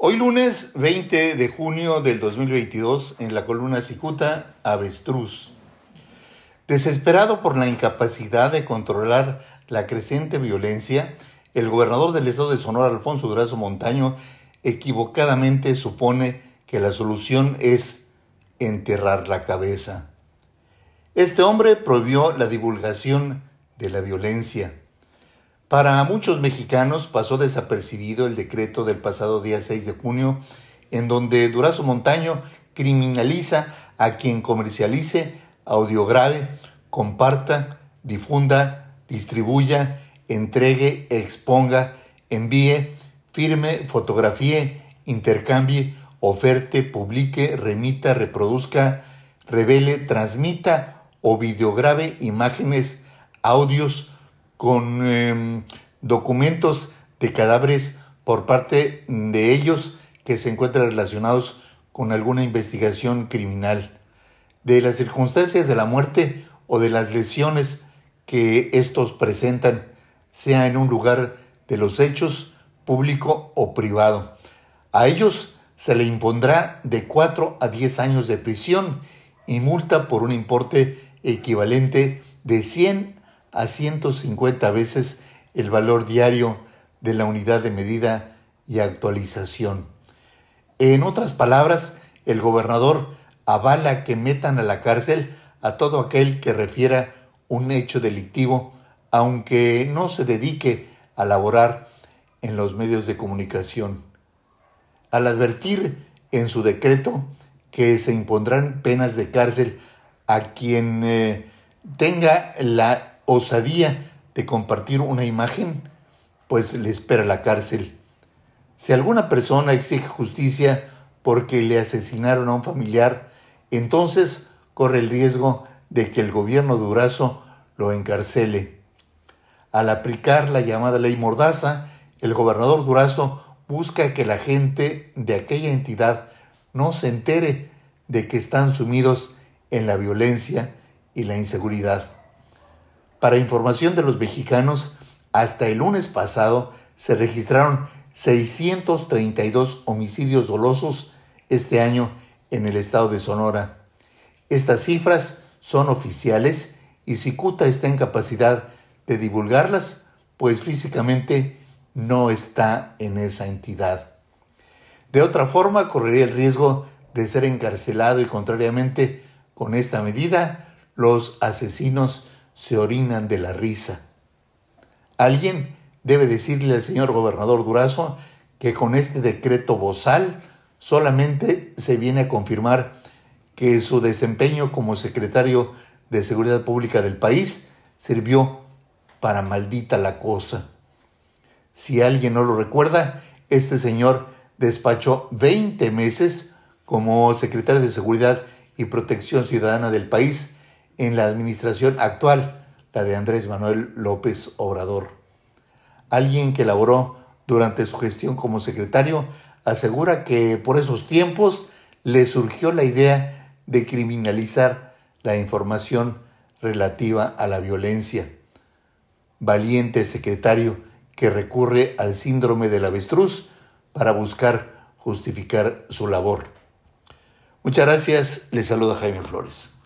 Hoy lunes 20 de junio del 2022 en la columna Cicuta, Avestruz. Desesperado por la incapacidad de controlar la creciente violencia, el gobernador del estado de Sonora, Alfonso Durazo Montaño, equivocadamente supone que la solución es enterrar la cabeza. Este hombre prohibió la divulgación de la violencia para muchos mexicanos pasó desapercibido el decreto del pasado día 6 de junio, en donde Durazo Montaño criminaliza a quien comercialice, audiograve, comparta, difunda, distribuya, entregue, exponga, envíe, firme, fotografíe, intercambie, oferte, publique, remita, reproduzca, revele, transmita o videograve imágenes, audios, con em, documentos de cadáveres por parte de ellos que se encuentran relacionados con alguna investigación criminal, de las circunstancias de la muerte o de las lesiones que estos presentan, sea en un lugar de los hechos, público o privado. A ellos se le impondrá de 4 a 10 años de prisión y multa por un importe equivalente de 100 a 150 veces el valor diario de la unidad de medida y actualización. En otras palabras, el gobernador avala que metan a la cárcel a todo aquel que refiera un hecho delictivo, aunque no se dedique a laborar en los medios de comunicación. Al advertir en su decreto que se impondrán penas de cárcel a quien eh, tenga la osadía de compartir una imagen, pues le espera la cárcel. Si alguna persona exige justicia porque le asesinaron a un familiar, entonces corre el riesgo de que el gobierno Durazo lo encarcele. Al aplicar la llamada ley Mordaza, el gobernador Durazo busca que la gente de aquella entidad no se entere de que están sumidos en la violencia y la inseguridad. Para información de los mexicanos, hasta el lunes pasado se registraron 632 homicidios dolosos este año en el estado de Sonora. Estas cifras son oficiales y Cicuta está en capacidad de divulgarlas, pues físicamente no está en esa entidad. De otra forma, correría el riesgo de ser encarcelado y contrariamente con esta medida, los asesinos se orinan de la risa. Alguien debe decirle al señor gobernador Durazo que con este decreto bozal solamente se viene a confirmar que su desempeño como secretario de Seguridad Pública del país sirvió para maldita la cosa. Si alguien no lo recuerda, este señor despachó 20 meses como secretario de Seguridad y Protección Ciudadana del país en la administración actual, la de Andrés Manuel López Obrador. Alguien que laboró durante su gestión como secretario asegura que por esos tiempos le surgió la idea de criminalizar la información relativa a la violencia. Valiente secretario que recurre al síndrome del avestruz para buscar justificar su labor. Muchas gracias, le saluda Jaime Flores.